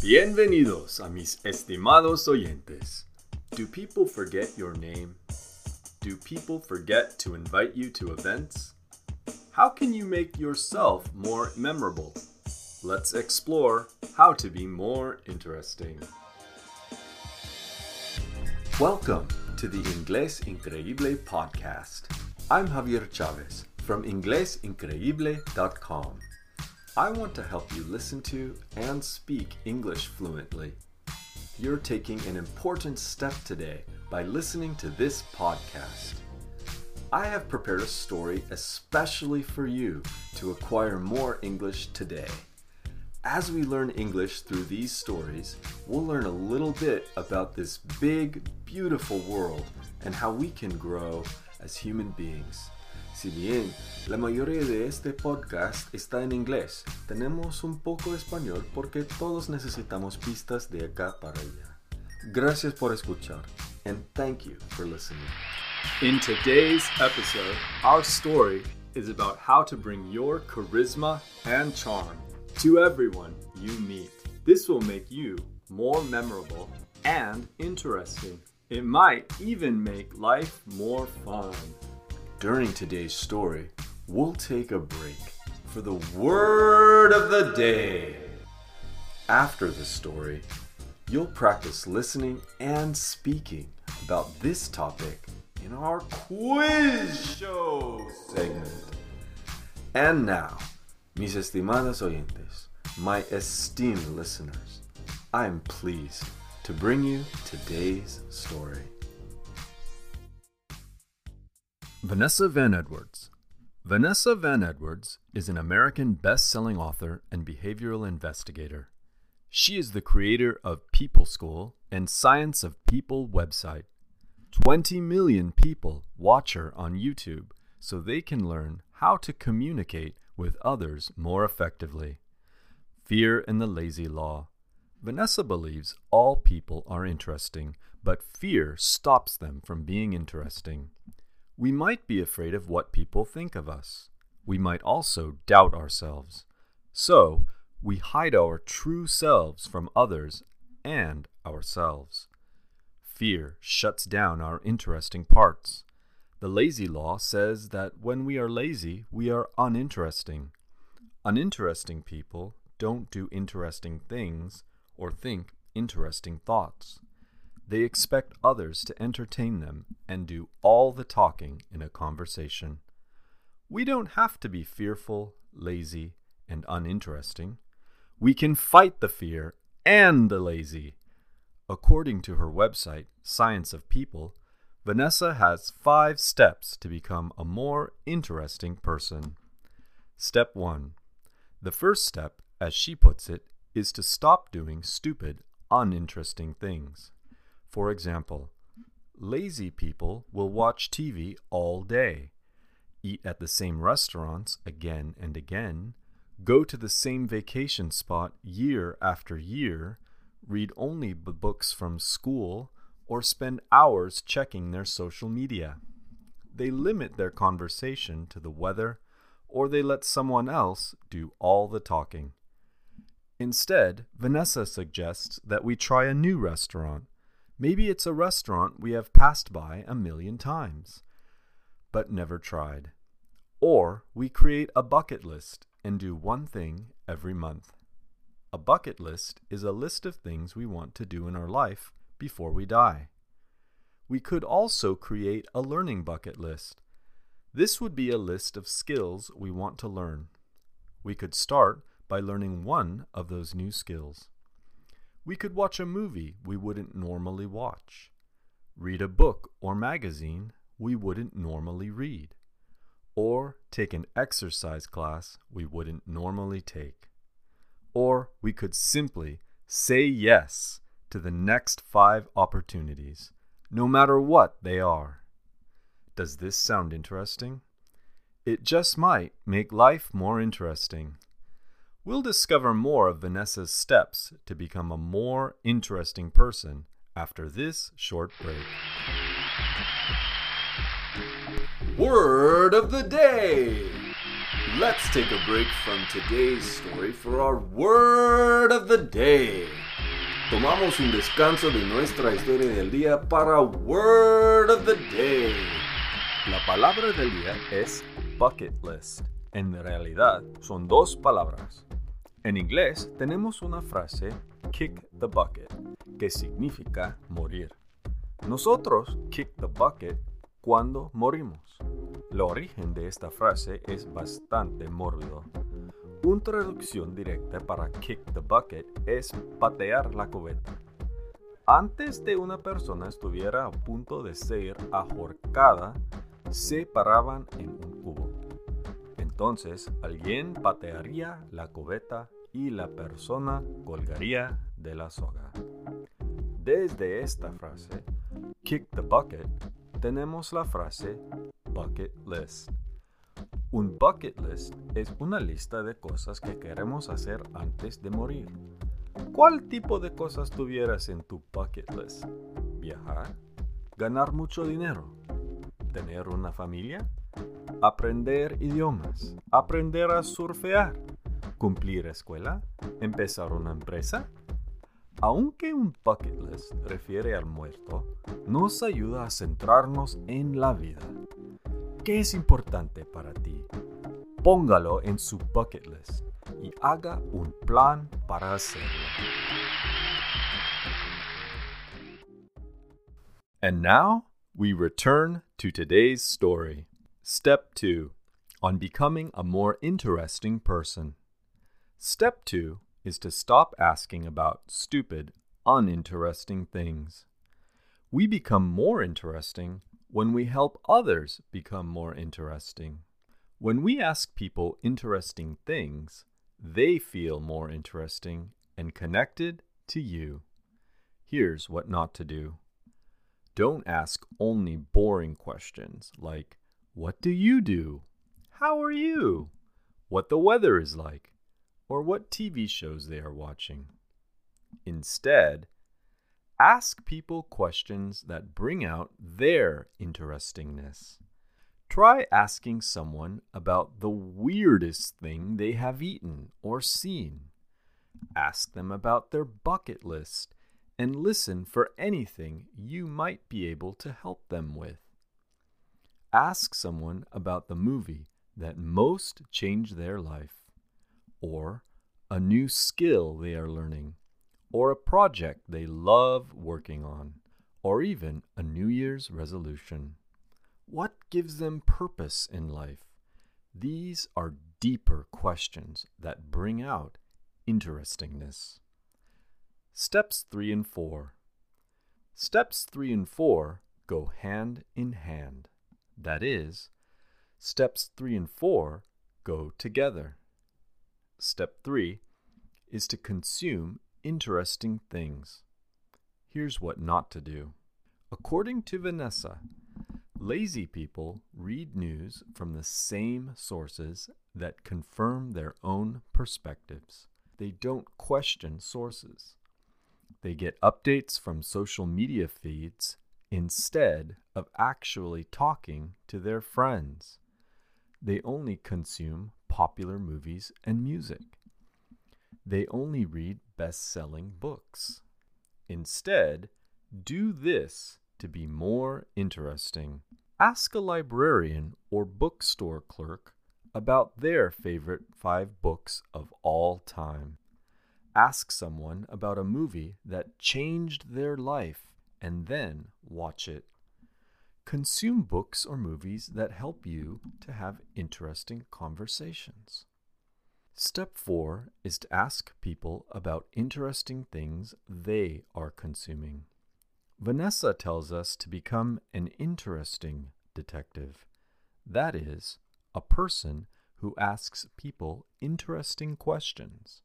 Bienvenidos a mis estimados oyentes. Do people forget your name? Do people forget to invite you to events? How can you make yourself more memorable? Let's explore how to be more interesting. Welcome to the Inglés Increíble podcast. I'm Javier Chavez from inglesincreíble.com. I want to help you listen to and speak English fluently. You're taking an important step today by listening to this podcast. I have prepared a story especially for you to acquire more English today. As we learn English through these stories, we'll learn a little bit about this big, beautiful world and how we can grow as human beings. Si bien la mayoría de este podcast está en inglés, tenemos un poco de español porque todos necesitamos pistas de acá para allá. Gracias por escuchar and thank you for listening. In today's episode, our story is about how to bring your charisma and charm to everyone you meet. This will make you more memorable and interesting. It might even make life more fun. During today's story, we'll take a break for the word of the day. After the story, you'll practice listening and speaking about this topic in our quiz show segment. And now, mis estimados oyentes, my esteemed listeners, I am pleased to bring you today's story. Vanessa Van Edwards. Vanessa Van Edwards is an American best selling author and behavioral investigator. She is the creator of People School and Science of People website. 20 million people watch her on YouTube so they can learn how to communicate with others more effectively. Fear and the Lazy Law. Vanessa believes all people are interesting, but fear stops them from being interesting. We might be afraid of what people think of us. We might also doubt ourselves. So, we hide our true selves from others and ourselves. Fear shuts down our interesting parts. The lazy law says that when we are lazy, we are uninteresting. Uninteresting people don't do interesting things or think interesting thoughts. They expect others to entertain them and do all the talking in a conversation. We don't have to be fearful, lazy, and uninteresting. We can fight the fear and the lazy. According to her website, Science of People, Vanessa has five steps to become a more interesting person. Step 1. The first step, as she puts it, is to stop doing stupid, uninteresting things. For example, lazy people will watch TV all day, eat at the same restaurants again and again, go to the same vacation spot year after year, read only the books from school, or spend hours checking their social media. They limit their conversation to the weather, or they let someone else do all the talking. Instead, Vanessa suggests that we try a new restaurant Maybe it's a restaurant we have passed by a million times, but never tried. Or we create a bucket list and do one thing every month. A bucket list is a list of things we want to do in our life before we die. We could also create a learning bucket list. This would be a list of skills we want to learn. We could start by learning one of those new skills. We could watch a movie we wouldn't normally watch, read a book or magazine we wouldn't normally read, or take an exercise class we wouldn't normally take. Or we could simply say yes to the next five opportunities, no matter what they are. Does this sound interesting? It just might make life more interesting. We'll discover more of Vanessa's steps to become a more interesting person after this short break. Word of the day! Let's take a break from today's story for our word of the day. tomamos un descanso de nuestra historia del día para Word of the Day. La palabra del día es bucket list. En realidad son dos palabras. En inglés tenemos una frase kick the bucket, que significa morir. Nosotros kick the bucket cuando morimos. El origen de esta frase es bastante mórbido. Una traducción directa para kick the bucket es patear la cubeta. Antes de una persona estuviera a punto de ser ahorcada, se paraban en. Entonces alguien patearía la cubeta y la persona colgaría de la soga. Desde esta frase, kick the bucket, tenemos la frase bucket list. Un bucket list es una lista de cosas que queremos hacer antes de morir. ¿Cuál tipo de cosas tuvieras en tu bucket list? ¿Viajar? ¿Ganar mucho dinero? ¿Tener una familia? ¿Aprender idiomas? ¿Aprender a surfear? ¿Cumplir escuela? ¿Empezar una empresa? Aunque un bucket list refiere al muerto, nos ayuda a centrarnos en la vida. ¿Qué es importante para ti? Póngalo en su bucket list y haga un plan para hacerlo. And now we return to today's story. Step 2 on becoming a more interesting person. Step 2 is to stop asking about stupid, uninteresting things. We become more interesting when we help others become more interesting. When we ask people interesting things, they feel more interesting and connected to you. Here's what not to do. Don't ask only boring questions like, What do you do? How are you? What the weather is like? or what TV shows they are watching. Instead, ask people questions that bring out their interestingness. Try asking someone about the weirdest thing they have eaten or seen. Ask them about their bucket list and listen for anything you might be able to help them with. Ask someone about the movie that most changed their life or a new skill they are learning, or a project they love working on, or even a New Year's resolution. What gives them purpose in life? These are deeper questions that bring out interestingness. Steps 3 and 4. Steps 3 and 4 go hand in hand. That is, steps 3 and 4 go together. Step 3 is to consume interesting things. Here's what not to do. According to Vanessa, lazy people read news from the same sources that confirm their own perspectives. They don't question sources. They get updates from social media feeds instead of actually talking to their friends. They only consume popular movies and music. They only read best selling books. Instead, do this to be more interesting. Ask a librarian or bookstore clerk about their favorite five books of all time. Ask someone about a movie that changed their life and then watch it. Consume books or movies that help you to have interesting conversations. Step 4 is to ask people about interesting things they are consuming. Vanessa tells us to become an interesting detective. That is, a person who asks people interesting questions.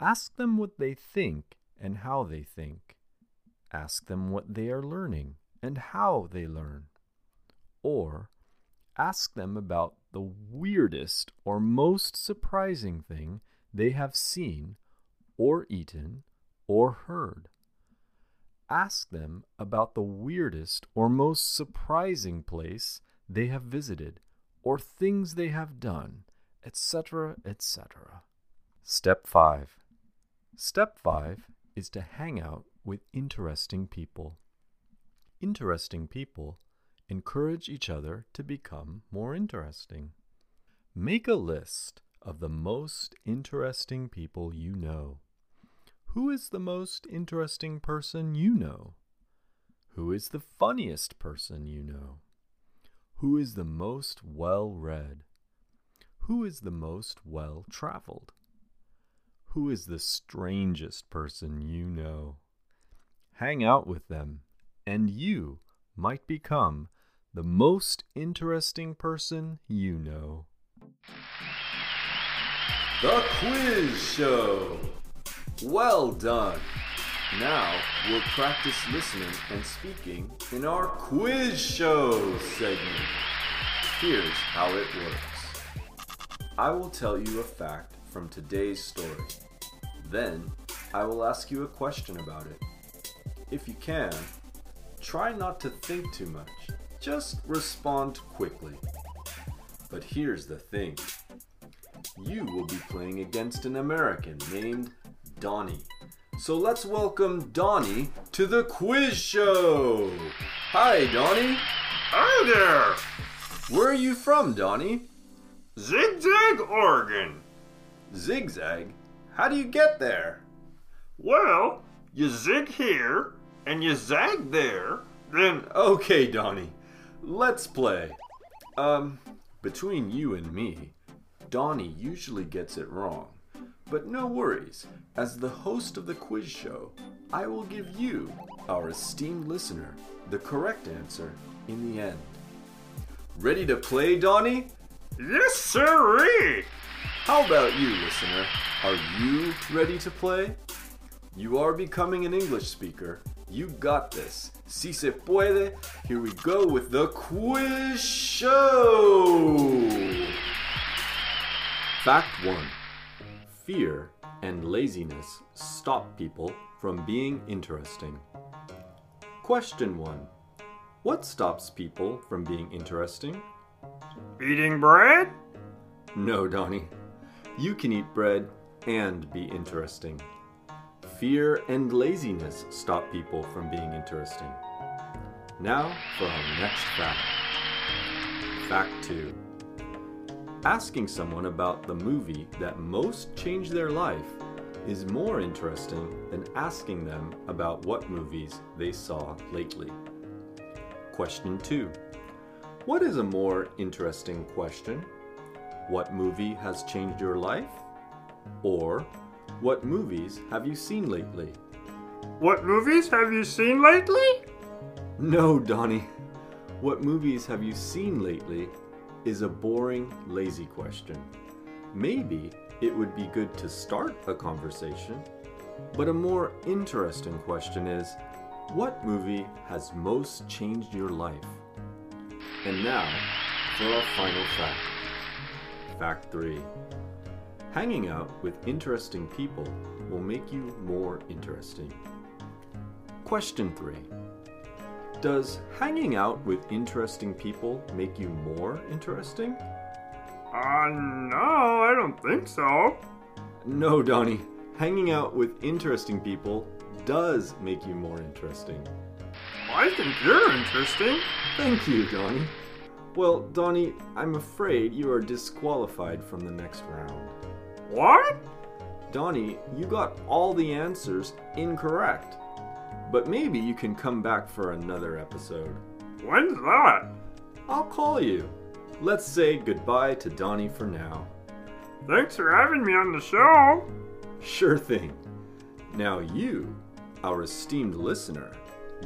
Ask them what they think and how they think. Ask them what they are learning and how they learn. Or ask them about the weirdest or most surprising thing they have seen or eaten or heard. Ask them about the weirdest or most surprising place they have visited or things they have done, etc., etc. Step 5. Step 5 is to hang out with interesting people. Interesting people encourage each other to become more interesting. Make a list of the most interesting people you know. Who is the most interesting person you know? Who is the funniest person you know? Who is the most well read? Who is the most well traveled? Who is the strangest person you know? Hang out with them, and you might become the most interesting person you know. The Quiz Show! Well done! Now we'll practice listening and speaking in our Quiz Show segment. Here's how it works I will tell you a fact from today's story. Then I will ask you a question about it. If you can, try not to think too much, just respond quickly. But here's the thing you will be playing against an American named Donnie. So let's welcome Donnie to the quiz show. Hi, Donnie. Hi there! Where are you from, Donnie? Zigzag, Oregon. Zigzag? How do you get there? Well, you zig here and you zag there, then Okay, Donnie. Let's play. Um, between you and me, Donnie usually gets it wrong. But no worries, as the host of the quiz show, I will give you, our esteemed listener, the correct answer in the end. Ready to play, Donnie? yes, sirree! How about you, listener? Are you ready to play? You are becoming an English speaker. You got this. Si se puede, here we go with the quiz show. Fact 1 Fear and laziness stop people from being interesting. Question 1 What stops people from being interesting? Eating bread? No, Donnie. You can eat bread and be interesting. Fear and laziness stop people from being interesting. Now for our next fact. Fact 2. Asking someone about the movie that most changed their life is more interesting than asking them about what movies they saw lately. Question 2. What is a more interesting question? What movie has changed your life? Or, what movies have you seen lately? What movies have you seen lately? No, Donnie. What movies have you seen lately is a boring, lazy question. Maybe it would be good to start a conversation, but a more interesting question is what movie has most changed your life? And now for our final fact. Fact 3. Hanging out with interesting people will make you more interesting. Question 3. Does hanging out with interesting people make you more interesting? Uh, no, I don't think so. No, Donnie. Hanging out with interesting people does make you more interesting. I think you're interesting. Thank you, Donnie. Well, Donnie, I'm afraid you are disqualified from the next round. What? Donnie, you got all the answers incorrect. But maybe you can come back for another episode. When's that? I'll call you. Let's say goodbye to Donnie for now. Thanks for having me on the show. Sure thing. Now you, our esteemed listener,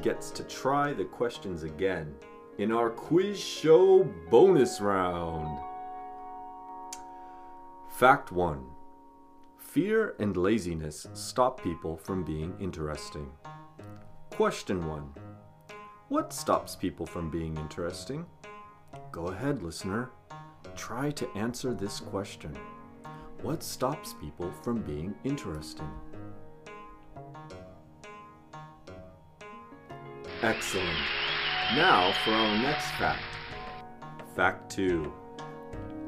gets to try the questions again in our quiz show bonus round. Fact 1 Fear and laziness stop people from being interesting. Question 1 What stops people from being interesting? Go ahead, listener. Try to answer this question. What stops people from being interesting? Excellent. Now for our next fact. Fact 2.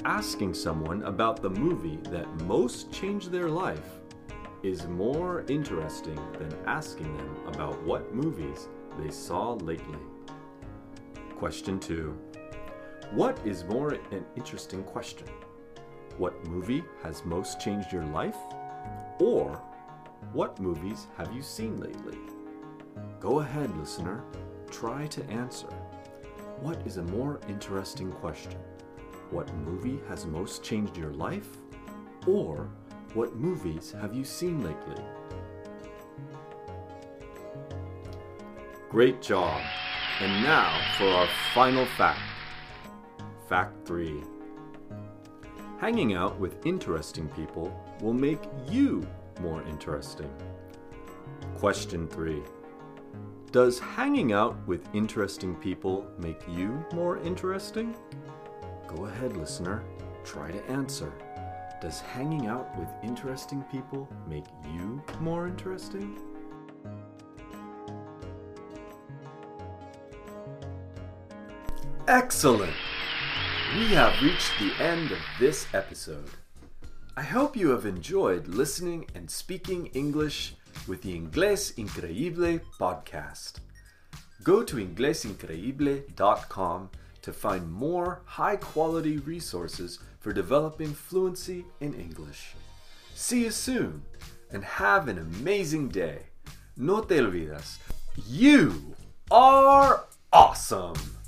Asking someone about the movie that most changed their life is more interesting than asking them about what movies they saw lately? Question 2. What is more an interesting question? What movie has most changed your life? Or what movies have you seen lately? Go ahead, listener. Try to answer. What is a more interesting question? What movie has most changed your life? Or what movies have you seen lately? Great job! And now for our final fact. Fact 3 Hanging out with interesting people will make you more interesting. Question 3 Does hanging out with interesting people make you more interesting? Go ahead, listener. Try to answer. Does hanging out with interesting people make you more interesting? Excellent! We have reached the end of this episode. I hope you have enjoyed listening and speaking English with the Inglés Increíble podcast. Go to inglesincreíble.com to find more high quality resources for developing fluency in English. See you soon and have an amazing day. No te olvides, you are awesome!